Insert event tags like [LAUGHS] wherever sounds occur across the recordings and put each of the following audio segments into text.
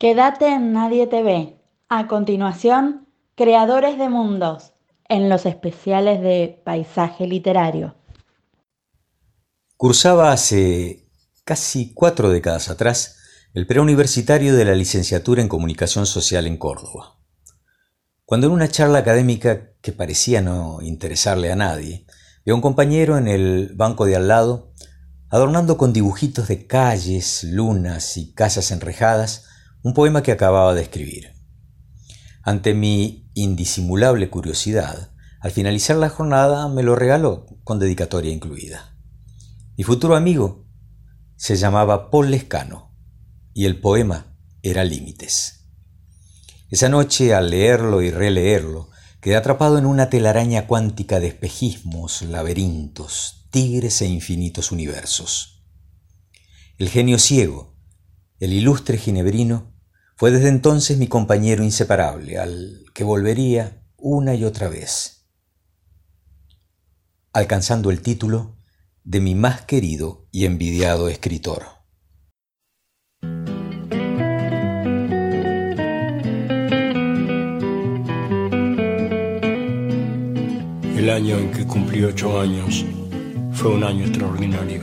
Quédate en Nadie te ve. A continuación, Creadores de Mundos, en los especiales de Paisaje Literario. Cursaba hace casi cuatro décadas atrás el preuniversitario de la licenciatura en Comunicación Social en Córdoba. Cuando en una charla académica que parecía no interesarle a nadie, vi a un compañero en el banco de al lado, adornando con dibujitos de calles, lunas y casas enrejadas, un poema que acababa de escribir. Ante mi indisimulable curiosidad, al finalizar la jornada me lo regaló con dedicatoria incluida. Mi futuro amigo se llamaba Paul Lescano y el poema era Límites. Esa noche, al leerlo y releerlo, quedé atrapado en una telaraña cuántica de espejismos, laberintos, tigres e infinitos universos. El genio ciego, el ilustre ginebrino, fue desde entonces mi compañero inseparable, al que volvería una y otra vez, alcanzando el título de mi más querido y envidiado escritor. El año en que cumplí ocho años fue un año extraordinario.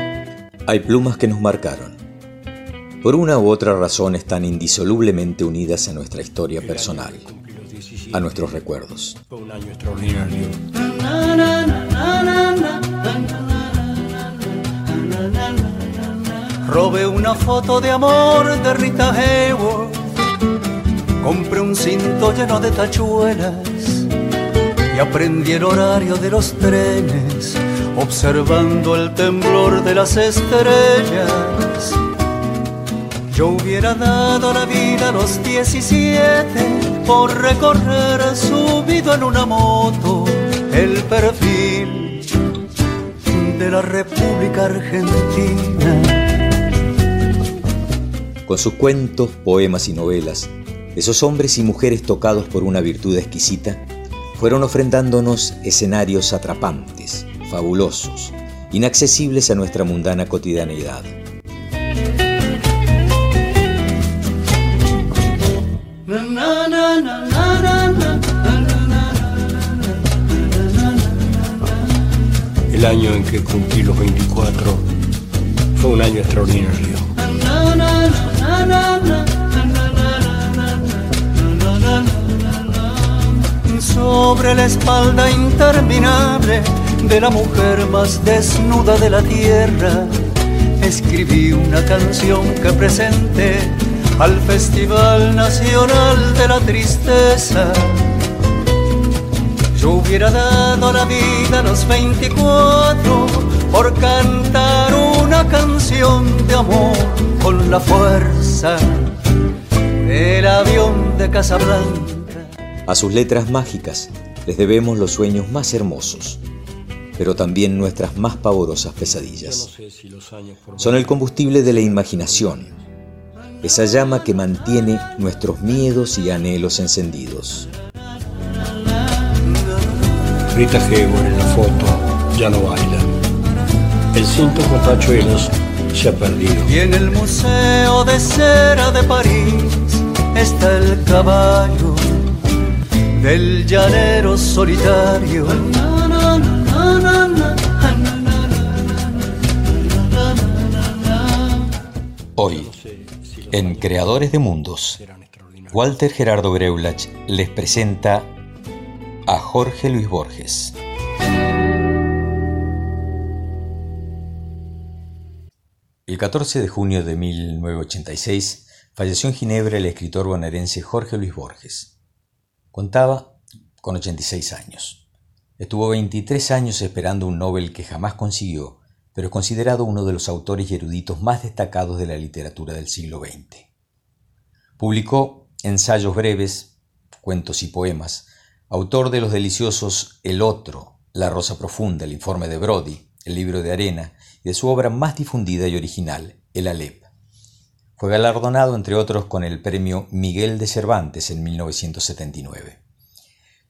hay plumas que nos marcaron. Por una u otra razón están indisolublemente unidas a nuestra historia personal, a nuestros recuerdos. Robé una foto de amor de Rita Hayworth. Compré un cinto lleno de tachuelas y aprendí el horario de los trenes observando el temblor de las estrellas. Yo hubiera dado la vida a los 17 por recorrer subido en una moto el perfil de la República Argentina. Con sus cuentos, poemas y novelas, esos hombres y mujeres tocados por una virtud exquisita fueron ofrendándonos escenarios atrapantes, fabulosos, inaccesibles a nuestra mundana cotidianeidad. El año en que cumplí los 24 fue un año extraordinario. Sobre la espalda interminable de la mujer más desnuda de la tierra, escribí una canción que presenté al Festival Nacional de la Tristeza. Yo hubiera dado la vida a los 24 por cantar una canción de amor con la fuerza del avión de Casablanca. A sus letras mágicas les debemos los sueños más hermosos pero también nuestras más pavorosas pesadillas. Son el combustible de la imaginación, esa llama que mantiene nuestros miedos y anhelos encendidos. Rita Hayworth en la foto ya no baila. El cinto con tachuelos se ha perdido. Y en el Museo de Cera de París está el caballo del llanero solitario Hoy, en Creadores de Mundos, Walter Gerardo Greulach les presenta a Jorge Luis Borges. El 14 de junio de 1986 falleció en Ginebra el escritor bonaerense Jorge Luis Borges. Contaba con 86 años. Estuvo 23 años esperando un Nobel que jamás consiguió pero considerado uno de los autores y eruditos más destacados de la literatura del siglo XX. Publicó ensayos breves, cuentos y poemas, autor de los deliciosos El Otro, La Rosa Profunda, El Informe de Brody, El Libro de Arena y de su obra más difundida y original, El Alep. Fue galardonado, entre otros, con el premio Miguel de Cervantes en 1979.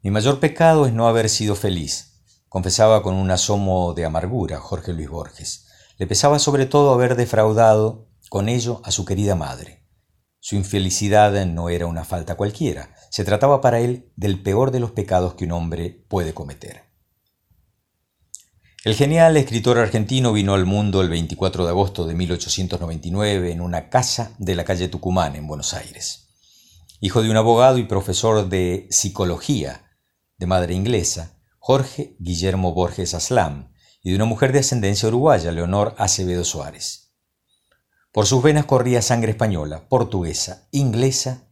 Mi mayor pecado es no haber sido feliz, confesaba con un asomo de amargura Jorge Luis Borges. Le pesaba sobre todo haber defraudado con ello a su querida madre. Su infelicidad no era una falta cualquiera, se trataba para él del peor de los pecados que un hombre puede cometer. El genial escritor argentino vino al mundo el 24 de agosto de 1899 en una casa de la calle Tucumán, en Buenos Aires. Hijo de un abogado y profesor de psicología de madre inglesa, Jorge Guillermo Borges Aslam, y de una mujer de ascendencia uruguaya, Leonor Acevedo Suárez. Por sus venas corría sangre española, portuguesa, inglesa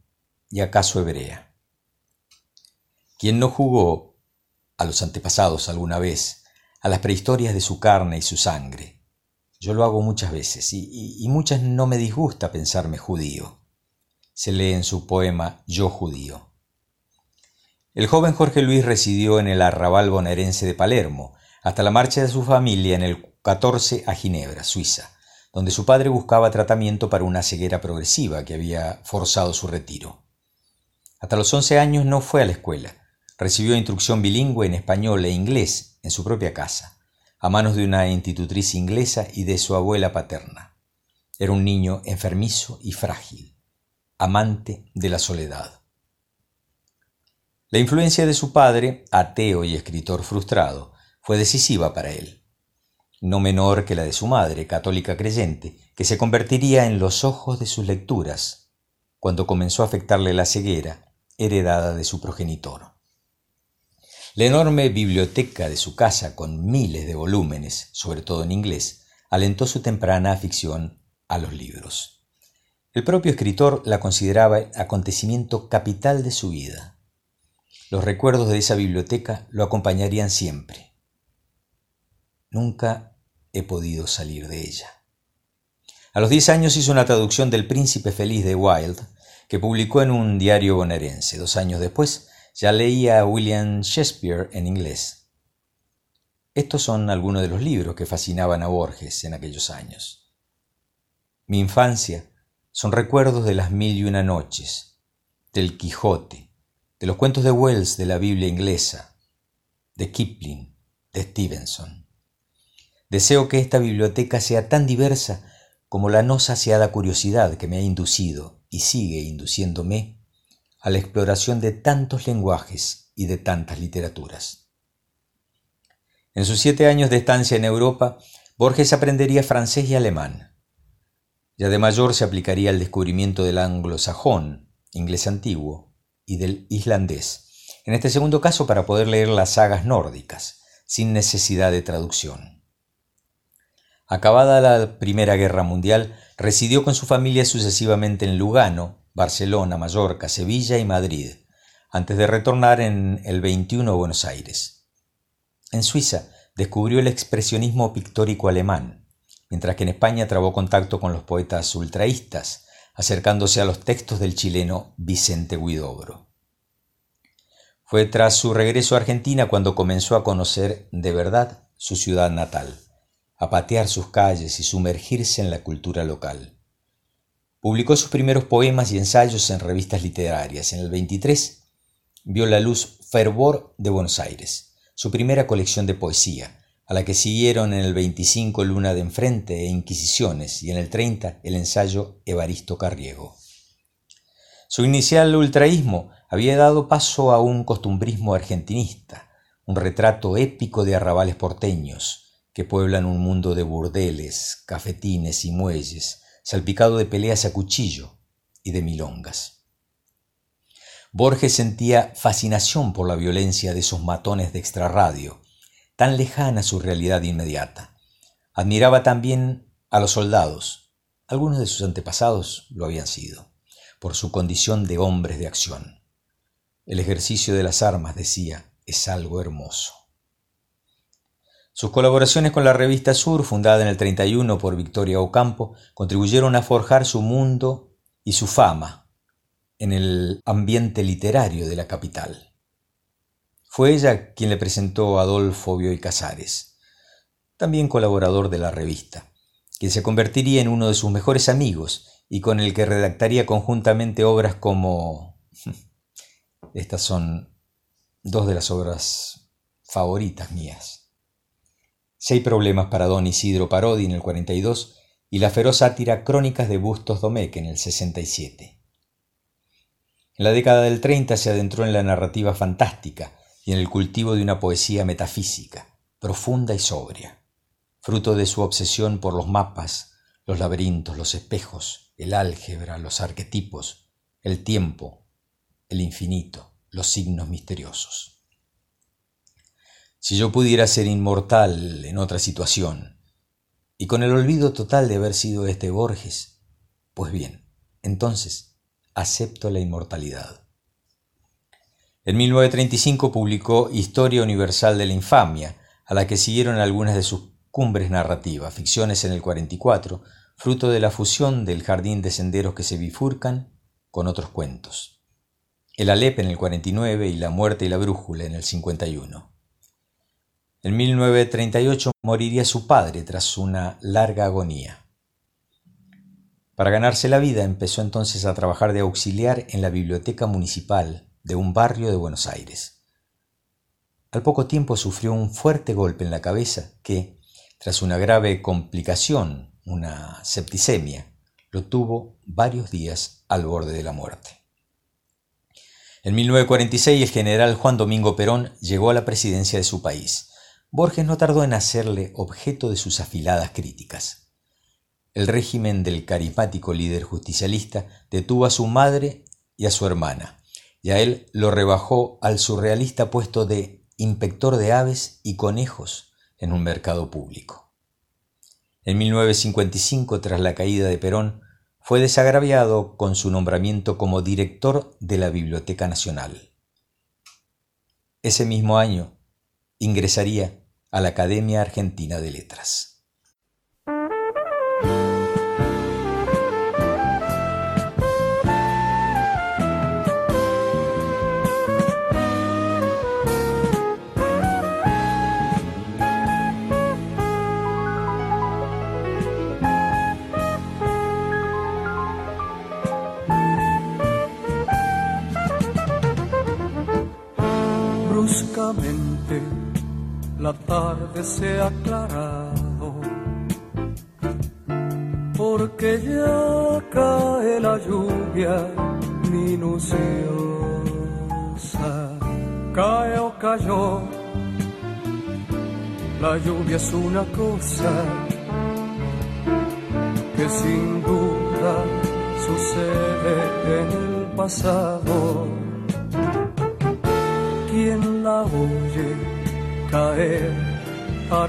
y acaso hebrea. ¿Quién no jugó a los antepasados alguna vez a las prehistorias de su carne y su sangre. Yo lo hago muchas veces y, muchas no me disgusta pensarme judío. Se lee en su poema Yo judío. El joven Jorge Luis residió en el arrabal bonaerense de Palermo, hasta la marcha de su familia en el 14 a Ginebra, Suiza, donde su padre buscaba tratamiento para una ceguera progresiva que había forzado su retiro. Hasta los 11 años no fue a la escuela. Recibió instrucción bilingüe en español e inglés en su propia casa, a manos de una institutriz inglesa y de su abuela paterna. Era un niño enfermizo y frágil, amante de la soledad. La influencia de su padre, ateo y escritor frustrado, fue decisiva para él, no menor que la de su madre, católica creyente, que se convertiría en los ojos de sus lecturas cuando comenzó a afectarle la ceguera heredada de su progenitor. La enorme biblioteca de su casa, con miles de volúmenes, sobre todo en inglés, alentó su temprana afición a los libros. El propio escritor la consideraba acontecimiento capital de su vida. Los recuerdos de esa biblioteca lo acompañarían siempre. Nunca he podido salir de ella. A los diez años hizo una traducción del Príncipe Feliz de Wilde, que publicó en un diario bonaerense. Dos años después ya leía a William Shakespeare en inglés. Estos son algunos de los libros que fascinaban a Borges en aquellos años. Mi infancia son recuerdos de las mil y una noches, del Quijote, de los cuentos de Wells de la Biblia inglesa, de Kipling, de Stevenson. Deseo que esta biblioteca sea tan diversa como la no saciada curiosidad que me ha inducido y sigue induciéndome a la exploración de tantos lenguajes y de tantas literaturas. En sus siete años de estancia en Europa, Borges aprendería francés y alemán. Ya de mayor se aplicaría al descubrimiento del anglosajón, inglés antiguo, y del islandés, en este segundo caso para poder leer las sagas nórdicas, sin necesidad de traducción. Acabada la Primera Guerra Mundial, residió con su familia sucesivamente en Lugano, Barcelona, Mallorca, Sevilla y Madrid, antes de retornar en el 21 a Buenos Aires. En Suiza descubrió el expresionismo pictórico alemán, mientras que en España trabó contacto con los poetas ultraístas, acercándose a los textos del chileno Vicente Huidobro. Fue tras su regreso a Argentina cuando comenzó a conocer de verdad su ciudad natal, a patear sus calles y sumergirse en la cultura local. Publicó sus primeros poemas y ensayos en revistas literarias. En el 23 vio la luz Fervor de Buenos Aires, su primera colección de poesía, a la que siguieron en el 25 Luna de Enfrente e Inquisiciones y en el 30 el ensayo Evaristo Carriego. Su inicial ultraísmo había dado paso a un costumbrismo argentinista, un retrato épico de arrabales porteños que pueblan un mundo de burdeles, cafetines y muelles, salpicado de peleas a cuchillo y de milongas. Borges sentía fascinación por la violencia de esos matones de extrarradio, tan lejana su realidad inmediata. Admiraba también a los soldados, algunos de sus antepasados lo habían sido, por su condición de hombres de acción. El ejercicio de las armas, decía, es algo hermoso. Sus colaboraciones con la revista Sur, fundada en el 31 por Victoria Ocampo, contribuyeron a forjar su mundo y su fama en el ambiente literario de la capital. Fue ella quien le presentó a Adolfo Bioy Casares, también colaborador de la revista, quien se convertiría en uno de sus mejores amigos y con el que redactaría conjuntamente obras como... [LAUGHS] Estas son dos de las obras favoritas mías. Seis problemas para don Isidro Parodi en el 42 y la feroz sátira Crónicas de Bustos Domecq en el 67. En la década del 30 se adentró en la narrativa fantástica y en el cultivo de una poesía metafísica, profunda y sobria, fruto de su obsesión por los mapas, los laberintos, los espejos, el álgebra, los arquetipos, el tiempo, el infinito, los signos misteriosos. Si yo pudiera ser inmortal en otra situación, y con el olvido total de haber sido este Borges, pues bien, entonces acepto la inmortalidad. En 1935 publicó Historia Universal de la Infamia, a la que siguieron algunas de sus cumbres narrativas, ficciones en el 44, fruto de la fusión del jardín de senderos que se bifurcan con otros cuentos. El Alep en el 49 y La muerte y la brújula en el 51. En 1938 moriría su padre tras una larga agonía. Para ganarse la vida empezó entonces a trabajar de auxiliar en la biblioteca municipal de un barrio de Buenos Aires. Al poco tiempo sufrió un fuerte golpe en la cabeza que, tras una grave complicación, una septicemia, lo tuvo varios días al borde de la muerte. En 1946 el general Juan Domingo Perón llegó a la presidencia de su país. Borges no tardó en hacerle objeto de sus afiladas críticas. El régimen del carismático líder justicialista detuvo a su madre y a su hermana, y a él lo rebajó al surrealista puesto de inspector de aves y conejos en un mercado público. En 1955, tras la caída de Perón, fue desagraviado con su nombramiento como director de la Biblioteca Nacional. Ese mismo año ingresaría a la Academia Argentina de Letras. Se ha aclarado porque ya cae la lluvia minuciosa. Cae o cayó, la lluvia es una cosa que sin duda sucede en el pasado. Quien la oye caer ha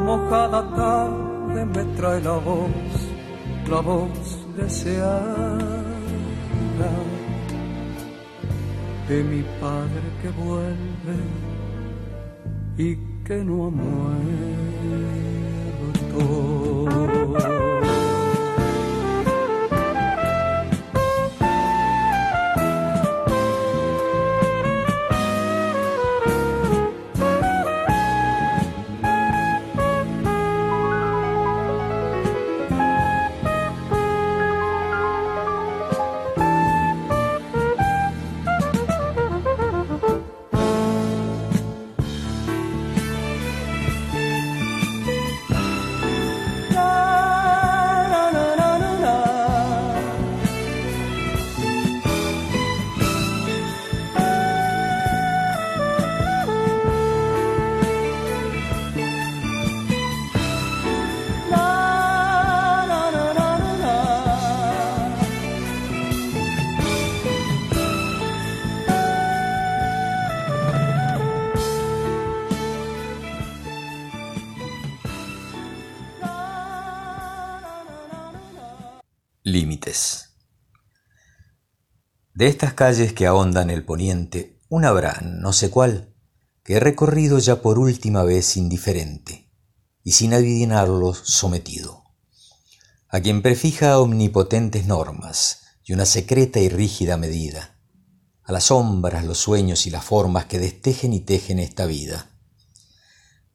mojada tarde me trae la voz, la voz deseada de mi padre que vuelve y que no ha muerto. De estas calles que ahondan el poniente, una habrá, no sé cuál, que he recorrido ya por última vez indiferente y sin adivinarlo sometido. A quien prefija omnipotentes normas y una secreta y rígida medida, a las sombras, los sueños y las formas que destejen y tejen esta vida.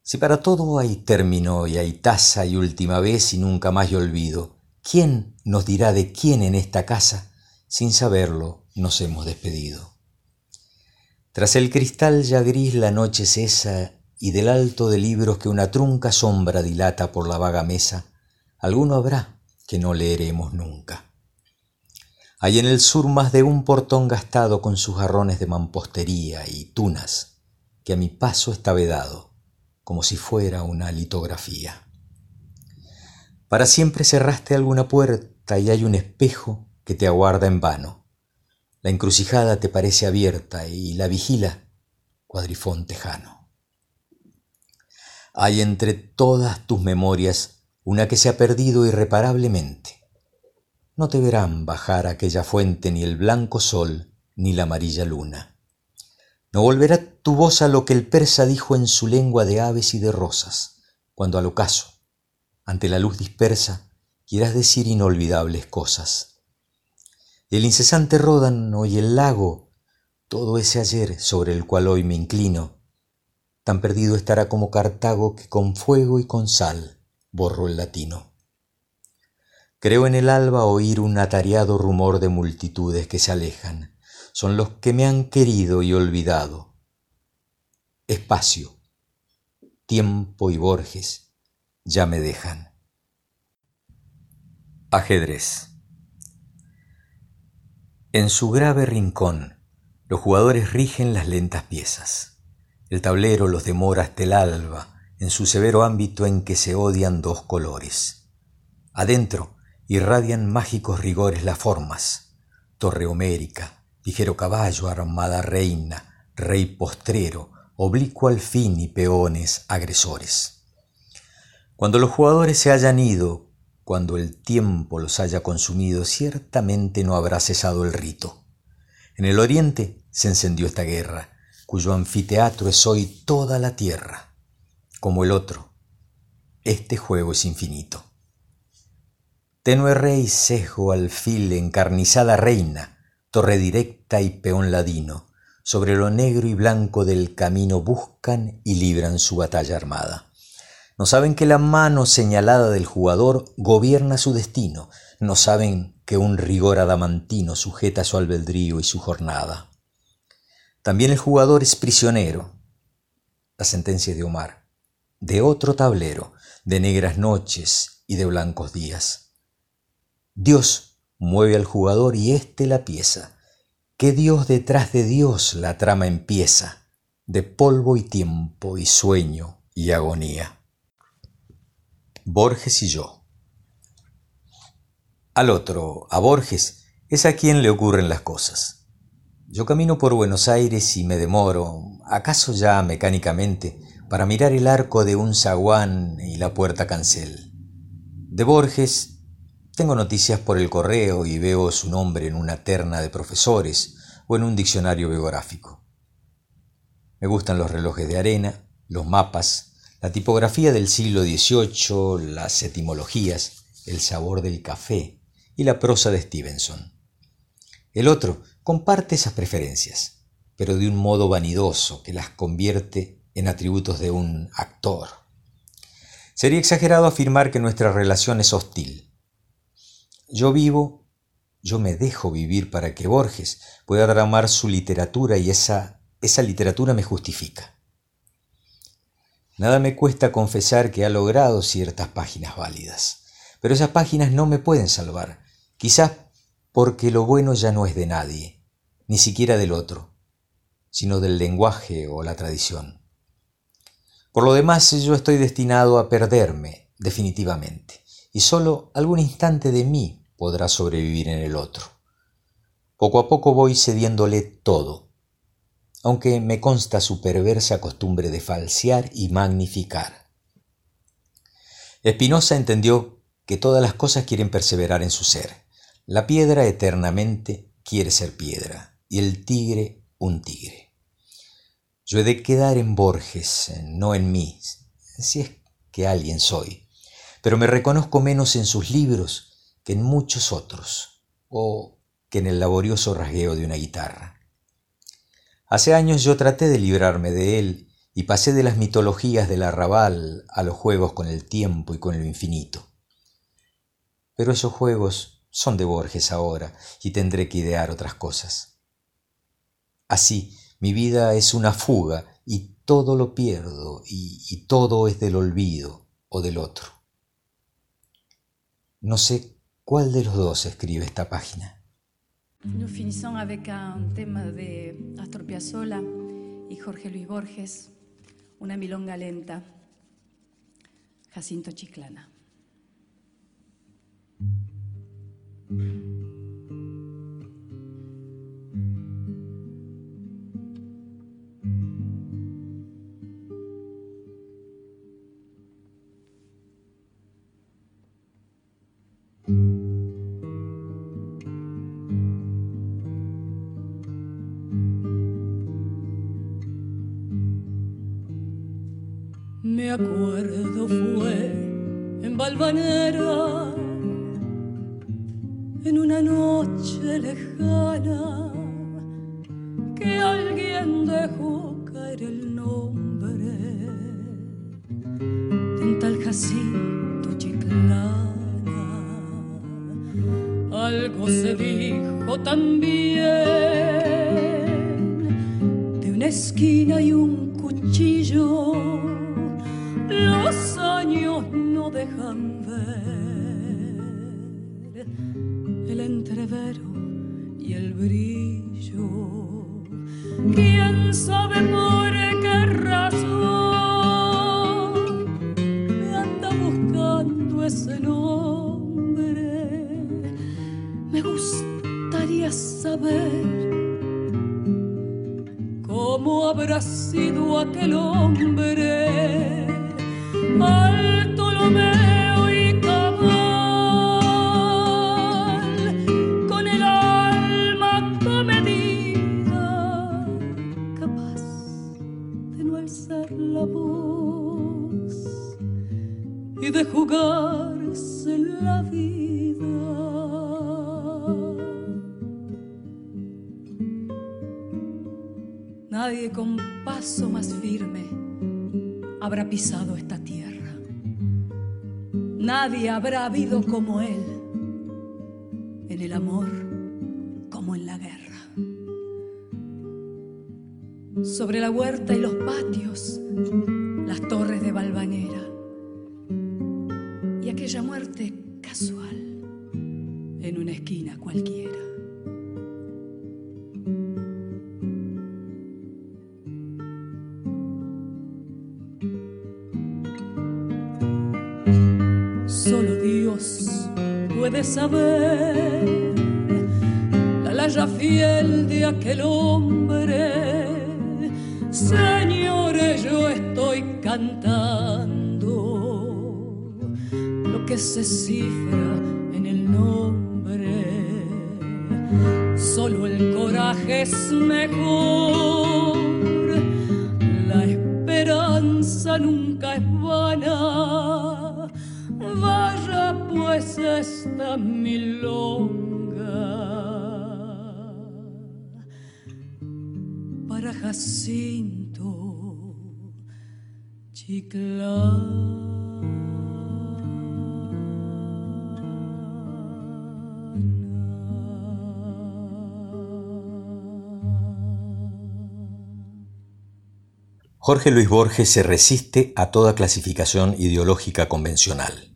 Si para todo hay término y hay tasa y última vez y nunca más y olvido, ¿quién nos dirá de quién en esta casa, sin saberlo, nos hemos despedido? Tras el cristal ya gris la noche cesa y del alto de libros que una trunca sombra dilata por la vaga mesa, alguno habrá que no leeremos nunca. Hay en el sur más de un portón gastado con sus jarrones de mampostería y tunas, que a mi paso está vedado, como si fuera una litografía. Para siempre cerraste alguna puerta y hay un espejo que te aguarda en vano la encrucijada te parece abierta y la vigila cuadrifón tejano. Hay entre todas tus memorias una que se ha perdido irreparablemente. No te verán bajar aquella fuente ni el blanco sol ni la amarilla luna. No volverá tu voz a lo que el persa dijo en su lengua de aves y de rosas, cuando al ocaso, ante la luz dispersa, quieras decir inolvidables cosas el incesante ródano y el lago, todo ese ayer sobre el cual hoy me inclino, tan perdido estará como Cartago que con fuego y con sal borro el latino. Creo en el alba oír un atareado rumor de multitudes que se alejan, son los que me han querido y olvidado. Espacio, tiempo y Borges ya me dejan. Ajedrez. En su grave rincón, los jugadores rigen las lentas piezas. El tablero los demora hasta el alba, en su severo ámbito en que se odian dos colores. Adentro irradian mágicos rigores las formas, torre homérica, ligero caballo, armada reina, rey postrero, oblicuo al fin y peones agresores. Cuando los jugadores se hayan ido, cuando el tiempo los haya consumido, ciertamente no habrá cesado el rito. En el oriente se encendió esta guerra, cuyo anfiteatro es hoy toda la tierra. Como el otro, este juego es infinito. Tenue rey, cejo, alfil, encarnizada reina, torre directa y peón ladino, sobre lo negro y blanco del camino buscan y libran su batalla armada. No saben que la mano señalada del jugador gobierna su destino. No saben que un rigor adamantino sujeta su albedrío y su jornada. También el jugador es prisionero. La sentencia de Omar. De otro tablero, de negras noches y de blancos días. Dios mueve al jugador y éste la pieza. Que Dios detrás de Dios la trama empieza, de polvo y tiempo y sueño y agonía. Borges y yo. Al otro, a Borges, es a quien le ocurren las cosas. Yo camino por Buenos Aires y me demoro, acaso ya mecánicamente, para mirar el arco de un zaguán y la puerta cancel. De Borges tengo noticias por el correo y veo su nombre en una terna de profesores o en un diccionario biográfico. Me gustan los relojes de arena, los mapas, la tipografía del siglo XVIII, las etimologías, el sabor del café y la prosa de Stevenson. El otro comparte esas preferencias, pero de un modo vanidoso que las convierte en atributos de un actor. Sería exagerado afirmar que nuestra relación es hostil. Yo vivo, yo me dejo vivir para que Borges pueda dramar su literatura y esa, esa literatura me justifica. Nada me cuesta confesar que ha logrado ciertas páginas válidas, pero esas páginas no me pueden salvar, quizás porque lo bueno ya no es de nadie, ni siquiera del otro, sino del lenguaje o la tradición. Por lo demás, yo estoy destinado a perderme definitivamente, y solo algún instante de mí podrá sobrevivir en el otro. Poco a poco voy cediéndole todo, aunque me consta su perversa costumbre de falsear y magnificar. Espinosa entendió que todas las cosas quieren perseverar en su ser. La piedra eternamente quiere ser piedra y el tigre un tigre. Yo he de quedar en Borges, no en mí, si es que alguien soy, pero me reconozco menos en sus libros que en muchos otros, o que en el laborioso rasgueo de una guitarra. Hace años yo traté de librarme de él y pasé de las mitologías del arrabal a los juegos con el tiempo y con lo infinito. Pero esos juegos son de Borges ahora y tendré que idear otras cosas. Así, mi vida es una fuga y todo lo pierdo y, y todo es del olvido o del otro. No sé cuál de los dos escribe esta página. Nous finissons avec un tema de Astor Piazzolla y Jorge Luis Borges, una milonga lenta, Jacinto Chiclana. Acuerdo fue en Valvanera, en una noche lejana, que alguien dejó caer el nombre de un tal Jacinto Chiclana. Algo se dijo también de una esquina y la voz y de jugarse la vida. Nadie con paso más firme habrá pisado esta tierra. Nadie habrá habido como él en el amor Sobre la huerta y los patios, las torres de Valvanera y aquella muerte casual en una esquina cualquiera. Solo Dios puede saber la laya fiel de aquel hombre. Señores, yo estoy cantando lo que se cifra en el nombre. Solo el coraje es mejor. La esperanza nunca es vana vaya pues esta milonga para Jacinto Jorge Luis Borges se resiste a toda clasificación ideológica convencional.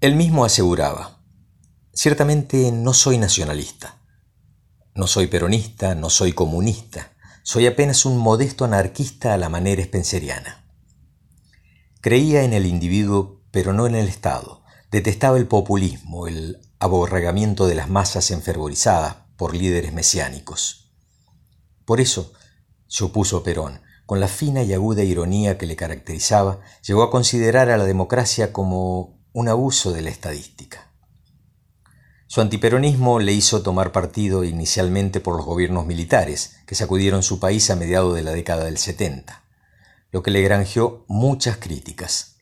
Él mismo aseguraba, ciertamente no soy nacionalista, no soy peronista, no soy comunista, soy apenas un modesto anarquista a la manera spenceriana. Creía en el individuo, pero no en el Estado. Detestaba el populismo, el aborregamiento de las masas enfervorizadas por líderes mesiánicos. Por eso, se opuso Perón, con la fina y aguda ironía que le caracterizaba, llegó a considerar a la democracia como un abuso de la estadística. Su antiperonismo le hizo tomar partido inicialmente por los gobiernos militares que sacudieron su país a mediados de la década del 70, lo que le granjeó muchas críticas.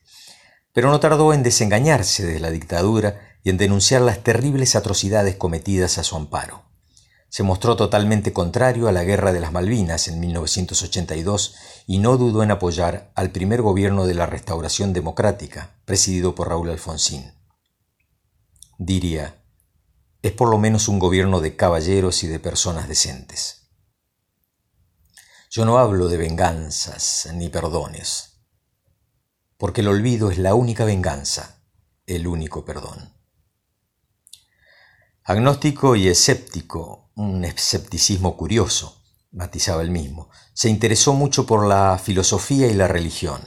Pero no tardó en desengañarse de la dictadura y en denunciar las terribles atrocidades cometidas a su amparo. Se mostró totalmente contrario a la Guerra de las Malvinas en 1982 y no dudó en apoyar al primer gobierno de la Restauración Democrática, presidido por Raúl Alfonsín. Diría, es por lo menos un gobierno de caballeros y de personas decentes. Yo no hablo de venganzas ni perdones, porque el olvido es la única venganza, el único perdón. Agnóstico y escéptico, un escepticismo curioso, matizaba el mismo, se interesó mucho por la filosofía y la religión.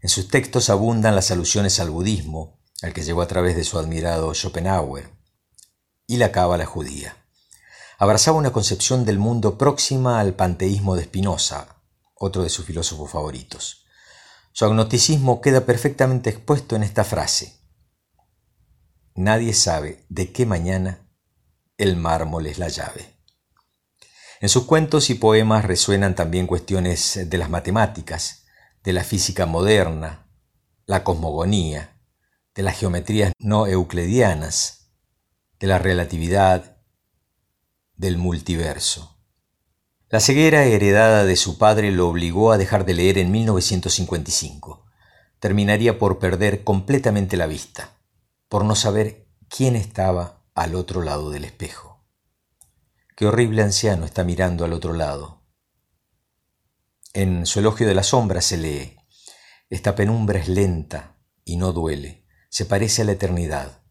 En sus textos abundan las alusiones al budismo, al que llegó a través de su admirado Schopenhauer, y la cábala judía. Abrazaba una concepción del mundo próxima al panteísmo de Spinoza, otro de sus filósofos favoritos. Su agnosticismo queda perfectamente expuesto en esta frase. Nadie sabe de qué mañana el mármol es la llave. En sus cuentos y poemas resuenan también cuestiones de las matemáticas, de la física moderna, la cosmogonía, de las geometrías no euclidianas, de la relatividad, del multiverso. La ceguera heredada de su padre lo obligó a dejar de leer en 1955. Terminaría por perder completamente la vista, por no saber quién estaba al otro lado del espejo. Qué horrible anciano está mirando al otro lado. En su elogio de la sombra se lee, esta penumbra es lenta y no duele, se parece a la eternidad.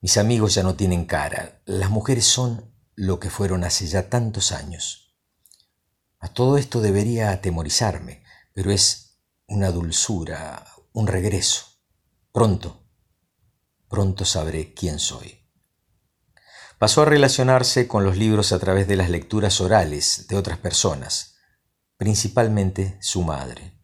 Mis amigos ya no tienen cara. Las mujeres son lo que fueron hace ya tantos años. A todo esto debería atemorizarme, pero es una dulzura, un regreso. Pronto, pronto sabré quién soy. Pasó a relacionarse con los libros a través de las lecturas orales de otras personas, principalmente su madre.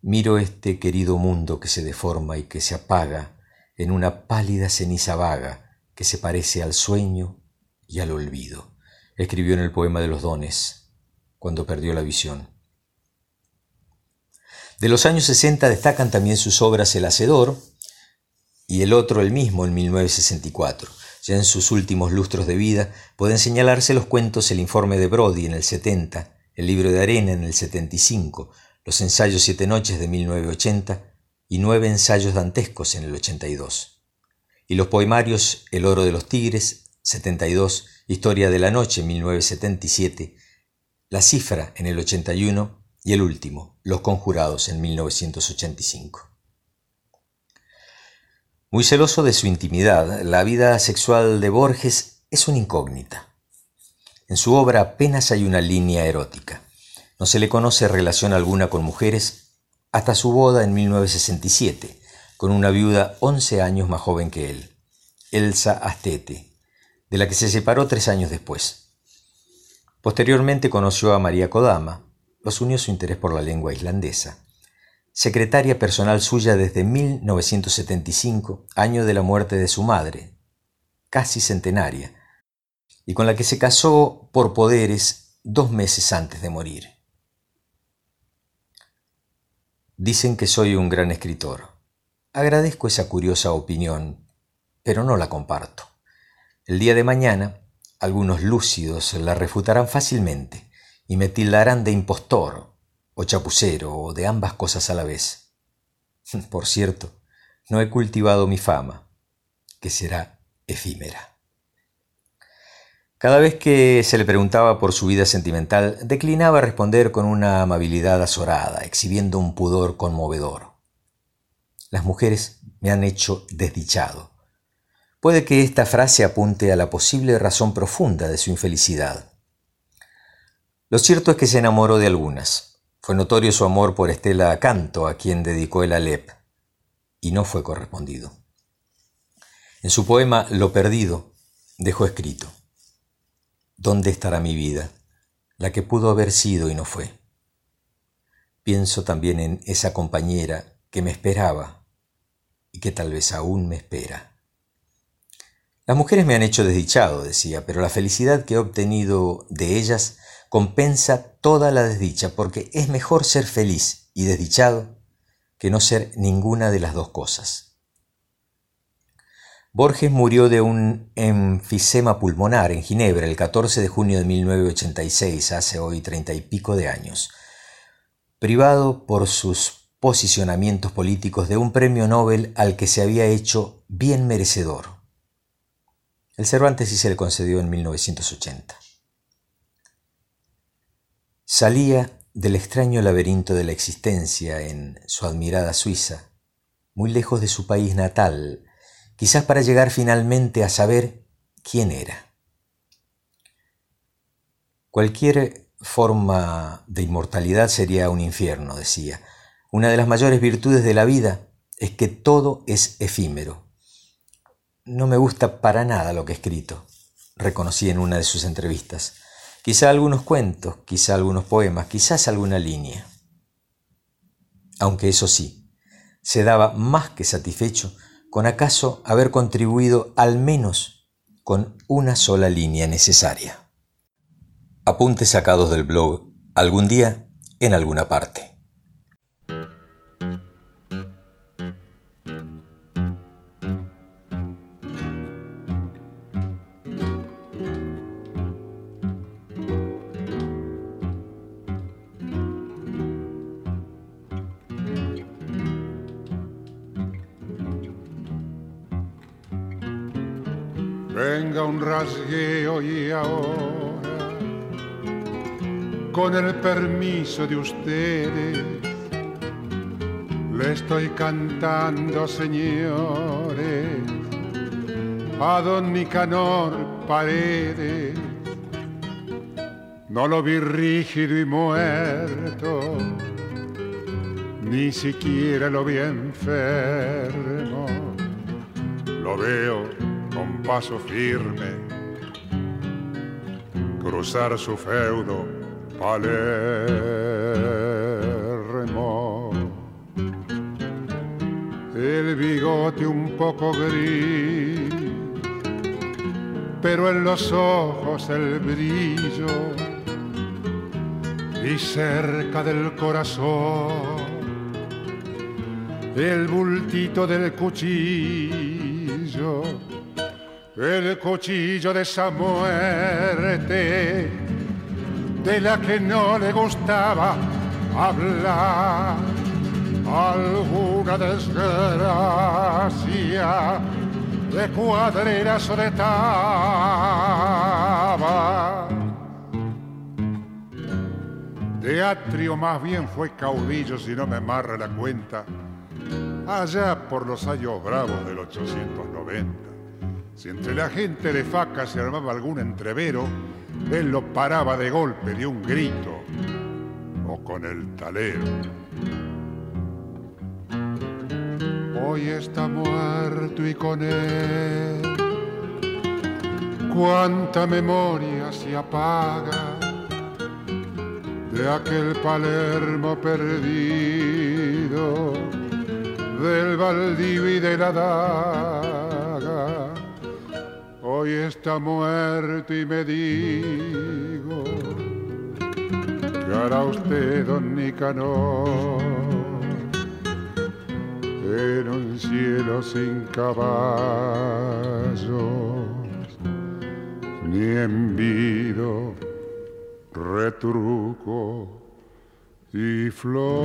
Miro este querido mundo que se deforma y que se apaga en una pálida ceniza vaga que se parece al sueño y al olvido. Escribió en el poema de los dones, cuando perdió la visión. De los años 60 destacan también sus obras El Hacedor y el otro el mismo en 1964. Ya en sus últimos lustros de vida pueden señalarse los cuentos El informe de Brody en el 70, El libro de arena en el 75, Los ensayos siete noches de 1980 y nueve ensayos dantescos en el 82. Y los poemarios El oro de los tigres, 72, Historia de la noche, 1977, La cifra en el 81 y el último, Los conjurados en 1985. Muy celoso de su intimidad, la vida sexual de Borges es una incógnita. En su obra apenas hay una línea erótica. No se le conoce relación alguna con mujeres hasta su boda en 1967, con una viuda 11 años más joven que él, Elsa Astete, de la que se separó tres años después. Posteriormente conoció a María Kodama, los unió su interés por la lengua islandesa, secretaria personal suya desde 1975, año de la muerte de su madre, casi centenaria, y con la que se casó por poderes dos meses antes de morir. Dicen que soy un gran escritor. Agradezco esa curiosa opinión, pero no la comparto. El día de mañana, algunos lúcidos la refutarán fácilmente y me tildarán de impostor, o chapucero, o de ambas cosas a la vez. [LAUGHS] Por cierto, no he cultivado mi fama, que será efímera. Cada vez que se le preguntaba por su vida sentimental, declinaba responder con una amabilidad azorada, exhibiendo un pudor conmovedor. Las mujeres me han hecho desdichado. Puede que esta frase apunte a la posible razón profunda de su infelicidad. Lo cierto es que se enamoró de algunas. Fue notorio su amor por Estela Canto, a quien dedicó el Alep, y no fue correspondido. En su poema Lo Perdido dejó escrito. ¿Dónde estará mi vida? La que pudo haber sido y no fue. Pienso también en esa compañera que me esperaba y que tal vez aún me espera. Las mujeres me han hecho desdichado, decía, pero la felicidad que he obtenido de ellas compensa toda la desdicha, porque es mejor ser feliz y desdichado que no ser ninguna de las dos cosas. Borges murió de un enfisema pulmonar en Ginebra el 14 de junio de 1986, hace hoy treinta y pico de años, privado por sus posicionamientos políticos de un premio Nobel al que se había hecho bien merecedor. El Cervantes sí se le concedió en 1980. Salía del extraño laberinto de la existencia en su admirada Suiza, muy lejos de su país natal, quizás para llegar finalmente a saber quién era. Cualquier forma de inmortalidad sería un infierno, decía. Una de las mayores virtudes de la vida es que todo es efímero. No me gusta para nada lo que he escrito, reconocí en una de sus entrevistas. Quizá algunos cuentos, quizá algunos poemas, quizás alguna línea. Aunque eso sí, se daba más que satisfecho con acaso haber contribuido al menos con una sola línea necesaria. Apuntes sacados del blog algún día en alguna parte. Venga un rasgueo y ahora, con el permiso de ustedes, le estoy cantando, señores, a don Nicanor Paredes. No lo vi rígido y muerto, ni siquiera lo vi enfermo. Lo veo paso firme cruzar su feudo Palermo. El bigote un poco gris, pero en los ojos el brillo y cerca del corazón el bultito del cuchillo el cuchillo de esa muerte de la que no le gustaba hablar. Alguna desgracia de cuadreras o de. Teatrio más bien fue caudillo, si no me amarra la cuenta, allá por los años bravos del 890 si entre la gente de faca se armaba algún entrevero, él lo paraba de golpe de un grito o con el talero. Hoy está muerto y con él cuánta memoria se apaga de aquel Palermo perdido, del Valdivia y de la Hoy está muerto y me digo, ¿qué hará usted, don Nicanor? En un cielo sin caballos, ni envido, retruco y flor.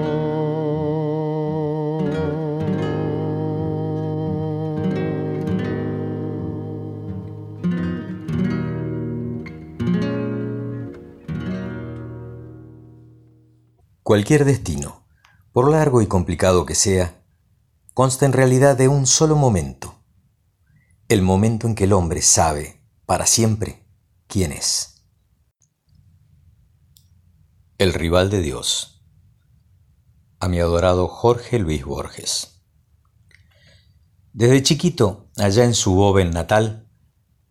Cualquier destino, por largo y complicado que sea, consta en realidad de un solo momento, el momento en que el hombre sabe, para siempre, quién es. El rival de Dios. A mi adorado Jorge Luis Borges. Desde chiquito, allá en su Boven natal,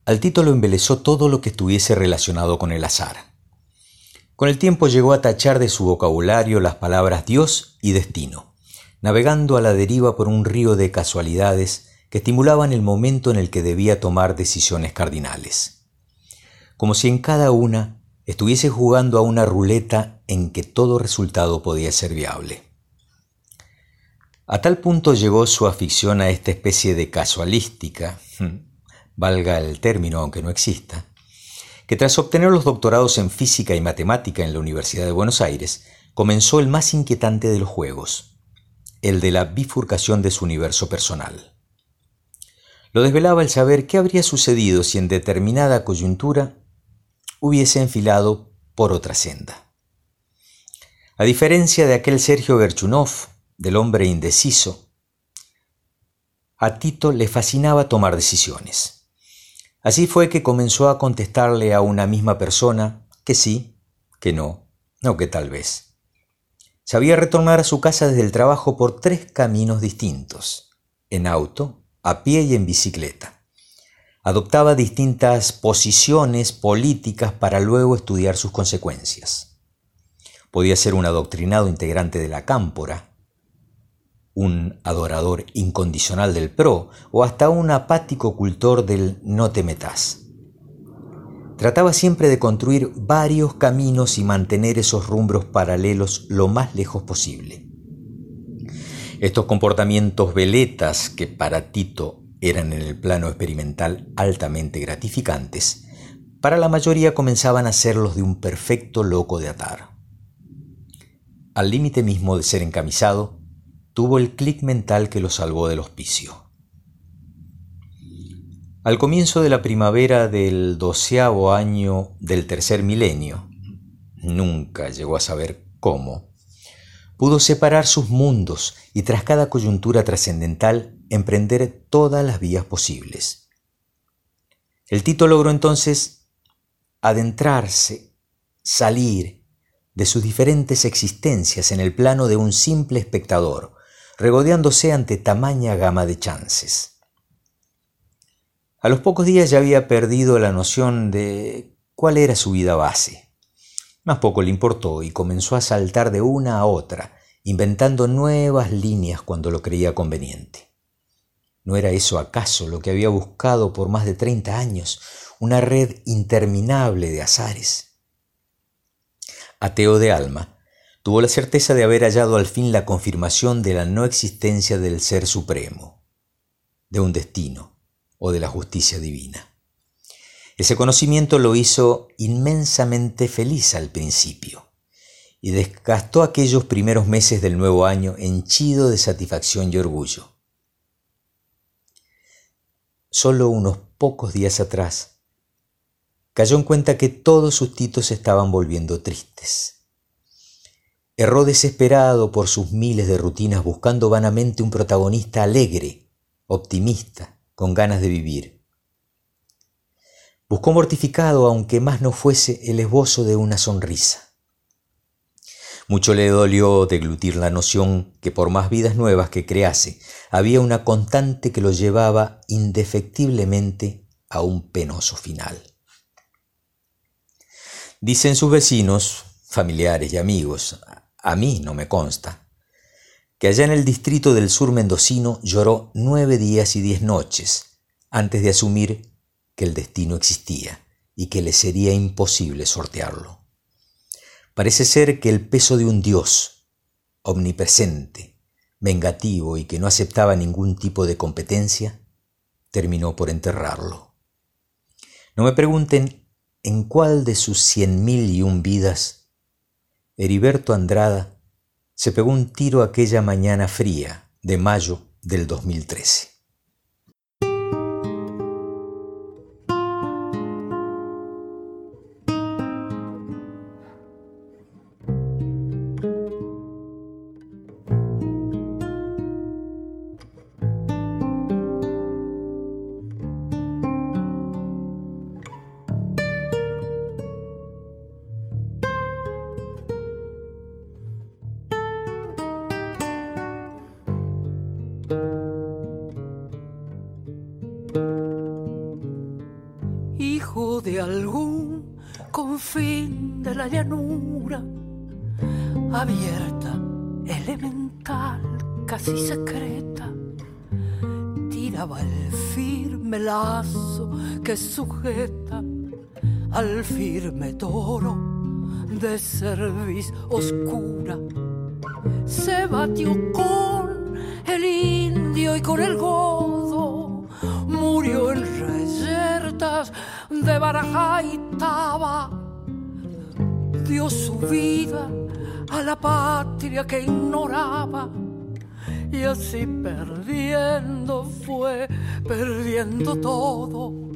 al título embelezó todo lo que estuviese relacionado con el azar. Con el tiempo llegó a tachar de su vocabulario las palabras Dios y destino, navegando a la deriva por un río de casualidades que estimulaban el momento en el que debía tomar decisiones cardinales. Como si en cada una estuviese jugando a una ruleta en que todo resultado podía ser viable. A tal punto llegó su afición a esta especie de casualística, [LAUGHS] valga el término aunque no exista, que tras obtener los doctorados en física y matemática en la Universidad de Buenos Aires, comenzó el más inquietante de los juegos, el de la bifurcación de su universo personal. Lo desvelaba el saber qué habría sucedido si en determinada coyuntura hubiese enfilado por otra senda. A diferencia de aquel Sergio Gerchunov, del hombre indeciso, a Tito le fascinaba tomar decisiones. Así fue que comenzó a contestarle a una misma persona que sí, que no, no que tal vez. Sabía retornar a su casa desde el trabajo por tres caminos distintos, en auto, a pie y en bicicleta. Adoptaba distintas posiciones políticas para luego estudiar sus consecuencias. Podía ser un adoctrinado integrante de la cámpora, un adorador incondicional del PRO o hasta un apático cultor del no te metas. Trataba siempre de construir varios caminos y mantener esos rumbros paralelos lo más lejos posible. Estos comportamientos veletas que para Tito eran en el plano experimental altamente gratificantes, para la mayoría comenzaban a ser los de un perfecto loco de atar. Al límite mismo de ser encamisado, tuvo el clic mental que lo salvó del hospicio. Al comienzo de la primavera del doceavo año del tercer milenio, nunca llegó a saber cómo, pudo separar sus mundos y tras cada coyuntura trascendental emprender todas las vías posibles. El Tito logró entonces adentrarse, salir de sus diferentes existencias en el plano de un simple espectador, regodeándose ante tamaña gama de chances. A los pocos días ya había perdido la noción de cuál era su vida base. Más poco le importó y comenzó a saltar de una a otra, inventando nuevas líneas cuando lo creía conveniente. ¿No era eso acaso lo que había buscado por más de treinta años, una red interminable de azares? Ateo de alma, tuvo la certeza de haber hallado al fin la confirmación de la no existencia del Ser Supremo, de un destino o de la justicia divina. Ese conocimiento lo hizo inmensamente feliz al principio y desgastó aquellos primeros meses del nuevo año henchido de satisfacción y orgullo. Solo unos pocos días atrás, cayó en cuenta que todos sus titos estaban volviendo tristes Erró desesperado por sus miles de rutinas buscando vanamente un protagonista alegre, optimista, con ganas de vivir. Buscó mortificado, aunque más no fuese, el esbozo de una sonrisa. Mucho le dolió deglutir la noción que por más vidas nuevas que crease, había una constante que lo llevaba indefectiblemente a un penoso final. Dicen sus vecinos, familiares y amigos, a mí no me consta, que allá en el distrito del sur mendocino lloró nueve días y diez noches antes de asumir que el destino existía y que le sería imposible sortearlo. Parece ser que el peso de un Dios, omnipresente, vengativo y que no aceptaba ningún tipo de competencia, terminó por enterrarlo. No me pregunten en cuál de sus cien mil y un vidas Heriberto Andrada se pegó un tiro aquella mañana fría de mayo del 2013. Cerviz oscura. Se batió con el indio y con el godo, murió en reyertas de baraja y taba, dio su vida a la patria que ignoraba. Y así perdiendo fue perdiendo todo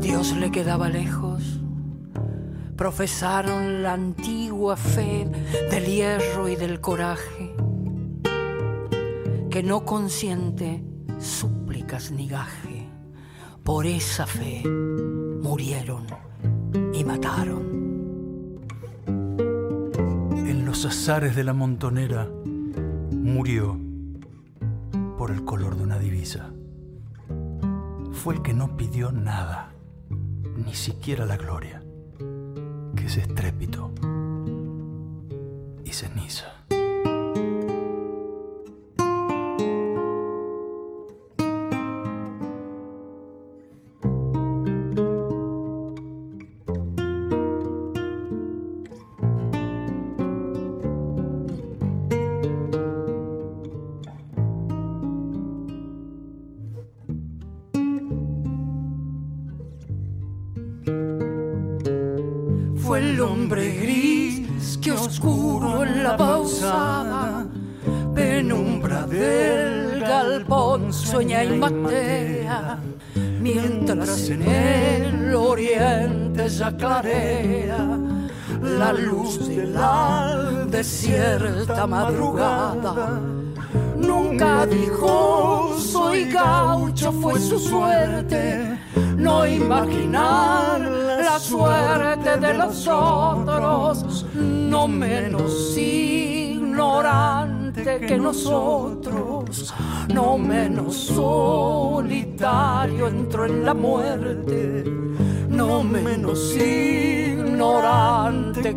Dios le quedaba lejos, profesaron la antigua fe del hierro y del coraje, que no consiente súplicas ni gaje. Por esa fe murieron y mataron. Azares de la montonera murió por el color de una divisa. Fue el que no pidió nada, ni siquiera la gloria, que es estrépito y ceniza. Sueña y matea, mientras en el oriente ya clarea la luz de la desierta madrugada. Nunca dijo soy gaucho, fue su suerte, no imaginar la suerte de los otros, no menos ignorante que nosotros no menos solitario entró en la muerte, no menos ignorante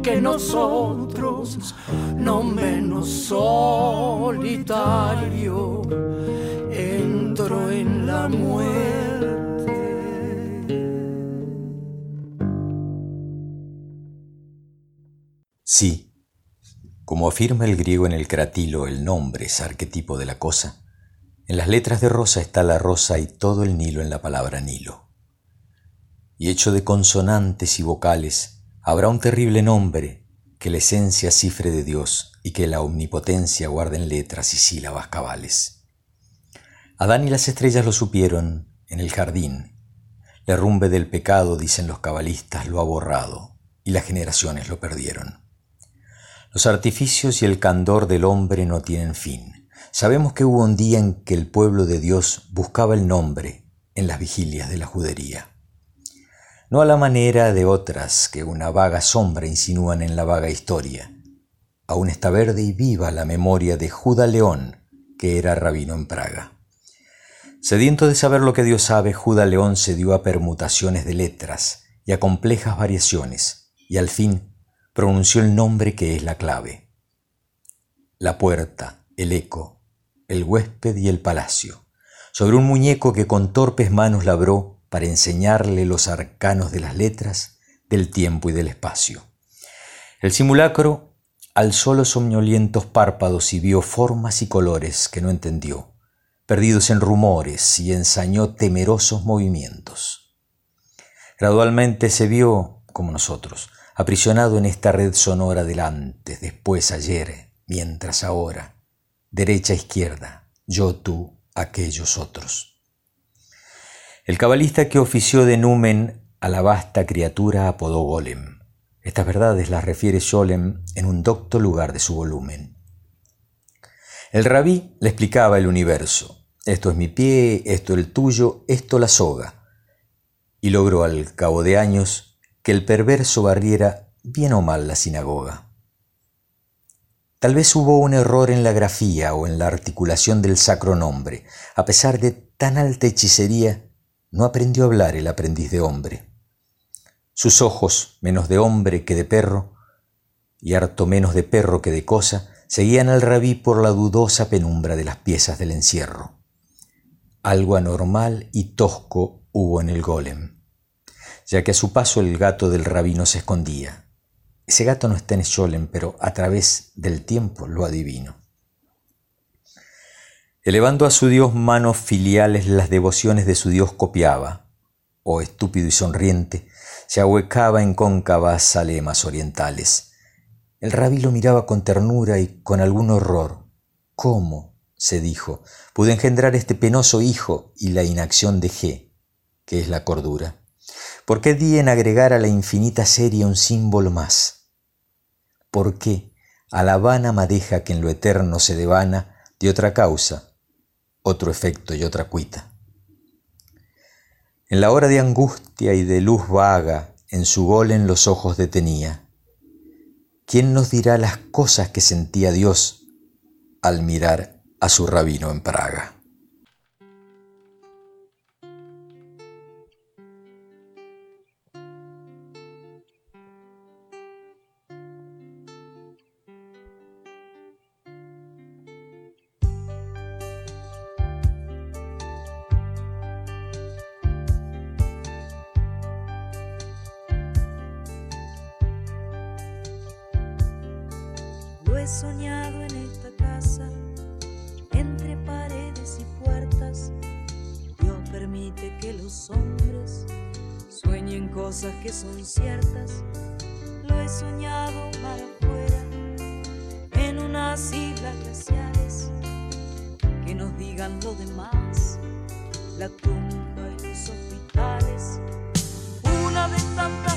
que nosotros, no menos solitario entró en la muerte. Sí, como afirma el griego en el cratilo, el nombre es arquetipo de la cosa, en las letras de rosa está la rosa y todo el Nilo en la palabra Nilo. Y hecho de consonantes y vocales, habrá un terrible nombre que la esencia cifre de Dios y que la omnipotencia guarde en letras y sílabas cabales. Adán y las estrellas lo supieron en el jardín. La rumbe del pecado, dicen los cabalistas, lo ha borrado y las generaciones lo perdieron. Los artificios y el candor del hombre no tienen fin Sabemos que hubo un día en que el pueblo de Dios buscaba el nombre en las vigilias de la judería. No a la manera de otras que una vaga sombra insinúan en la vaga historia. Aún está verde y viva la memoria de Judá León, que era rabino en Praga. Sediento de saber lo que Dios sabe, Judá León se dio a permutaciones de letras y a complejas variaciones, y al fin pronunció el nombre que es la clave. La puerta, el eco, el huésped y el palacio, sobre un muñeco que con torpes manos labró para enseñarle los arcanos de las letras, del tiempo y del espacio. El simulacro alzó los somnolientos párpados y vio formas y colores que no entendió, perdidos en rumores y ensañó temerosos movimientos. Gradualmente se vio, como nosotros, aprisionado en esta red sonora del antes, después, ayer, mientras ahora, derecha, izquierda, yo, tú, aquellos otros. El cabalista que ofició de numen a la vasta criatura apodó Golem. Estas verdades las refiere Scholem en un docto lugar de su volumen. El rabí le explicaba el universo. Esto es mi pie, esto el tuyo, esto la soga. Y logró al cabo de años que el perverso barriera bien o mal la sinagoga. Tal vez hubo un error en la grafía o en la articulación del sacro nombre. A pesar de tan alta hechicería, no aprendió a hablar el aprendiz de hombre. Sus ojos, menos de hombre que de perro, y harto menos de perro que de cosa, seguían al rabí por la dudosa penumbra de las piezas del encierro. Algo anormal y tosco hubo en el golem, ya que a su paso el gato del rabí no se escondía. Ese gato no está en Scholem, pero a través del tiempo lo adivino. Elevando a su Dios manos filiales, las devociones de su Dios copiaba, o estúpido y sonriente, se ahuecaba en cóncavas alemas orientales. El rabí lo miraba con ternura y con algún horror. ¿Cómo? se dijo, pude engendrar este penoso hijo y la inacción dejé, que es la cordura. ¿Por qué di en agregar a la infinita serie un símbolo más? ¿Por qué a la vana madeja que en lo eterno se devana de otra causa, otro efecto y otra cuita? En la hora de angustia y de luz vaga, en su gol en los ojos detenía. ¿Quién nos dirá las cosas que sentía Dios al mirar a su rabino en Praga? cosas que son ciertas, lo he soñado mal afuera, en unas islas glaciares, que nos digan lo demás, la tumba y los hospitales, una de tantas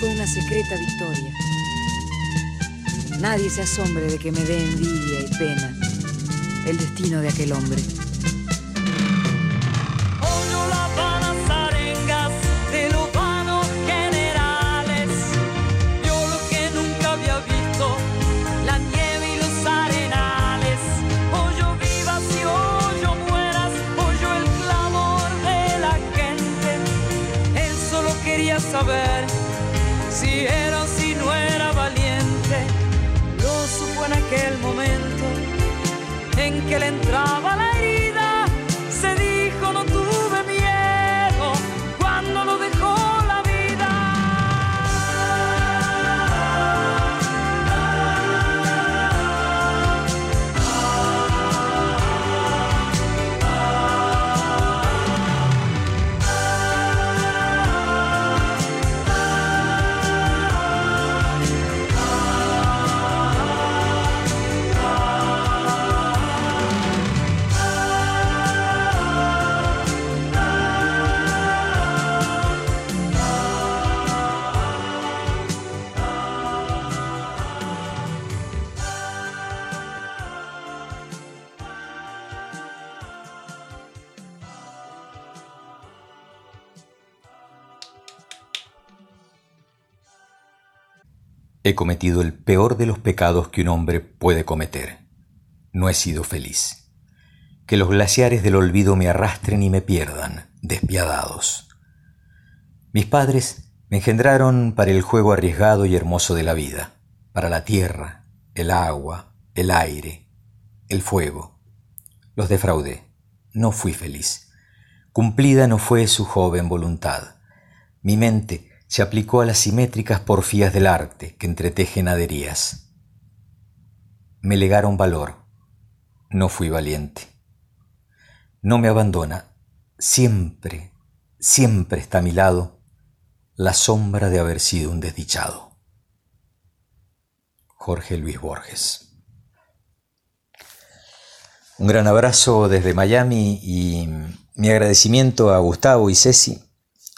fue una secreta victoria. Nadie se asombre de que me dé envidia y pena el destino de aquel hombre. He cometido el peor de los pecados que un hombre puede cometer. No he sido feliz. Que los glaciares del olvido me arrastren y me pierdan, despiadados. Mis padres me engendraron para el juego arriesgado y hermoso de la vida, para la tierra, el agua, el aire, el fuego. Los defraudé. No fui feliz. Cumplida no fue su joven voluntad. Mi mente se aplicó a las simétricas porfías del arte que entretejen aderías. Me legaron valor, no fui valiente. No me abandona, siempre, siempre está a mi lado la sombra de haber sido un desdichado. Jorge Luis Borges. Un gran abrazo desde Miami y mi agradecimiento a Gustavo y Ceci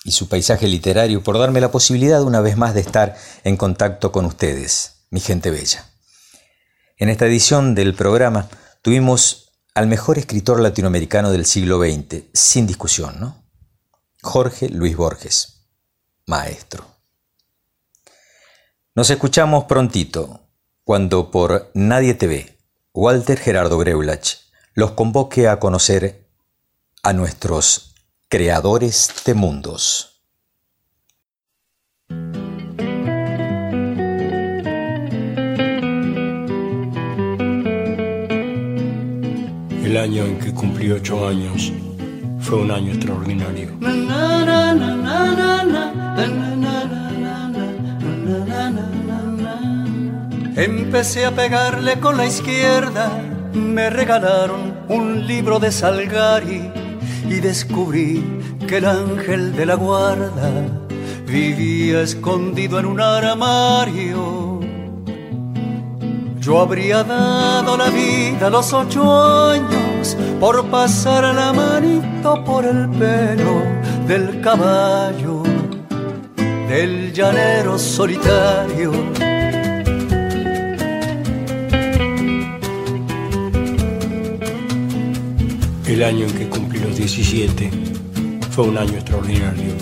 y su paisaje literario por darme la posibilidad una vez más de estar en contacto con ustedes, mi gente bella. En esta edición del programa tuvimos al mejor escritor latinoamericano del siglo XX, sin discusión, ¿no? Jorge Luis Borges, maestro. Nos escuchamos prontito, cuando por Nadie te ve, Walter Gerardo Greulach los convoque a conocer a nuestros Creadores de mundos. El año en que cumplí ocho años fue un año extraordinario. Empecé a pegarle con la izquierda, me regalaron un libro de Salgari y descubrí que el ángel de la guarda vivía escondido en un armario. Yo habría dado la vida a los ocho años por pasar la manito por el pelo del caballo, del llanero solitario. El año en que cumplí los 17 fue un año extraordinario.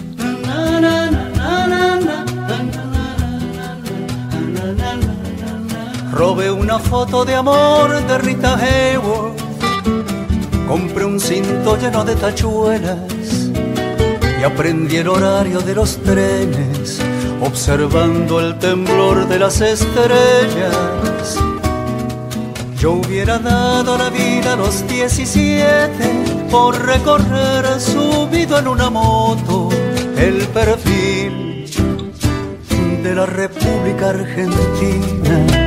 Robé una foto de amor de Rita Hayworth. Compré un cinto lleno de tachuelas y aprendí el horario de los trenes, observando el temblor de las estrellas. Yo hubiera dado la vida a los 17 por recorrer subido en una moto el perfil de la República Argentina.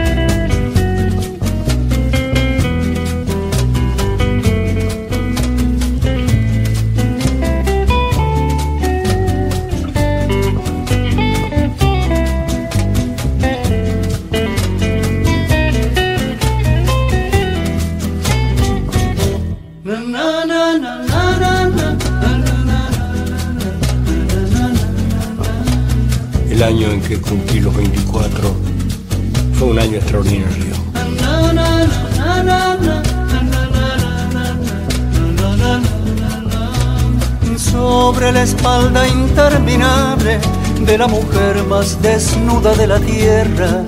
Año en que cumplí los 24 fue un año extraordinario. Sobre la espalda interminable de la mujer más desnuda de la tierra,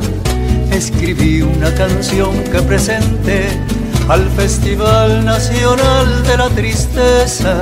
escribí una canción que presenté al Festival Nacional de la Tristeza.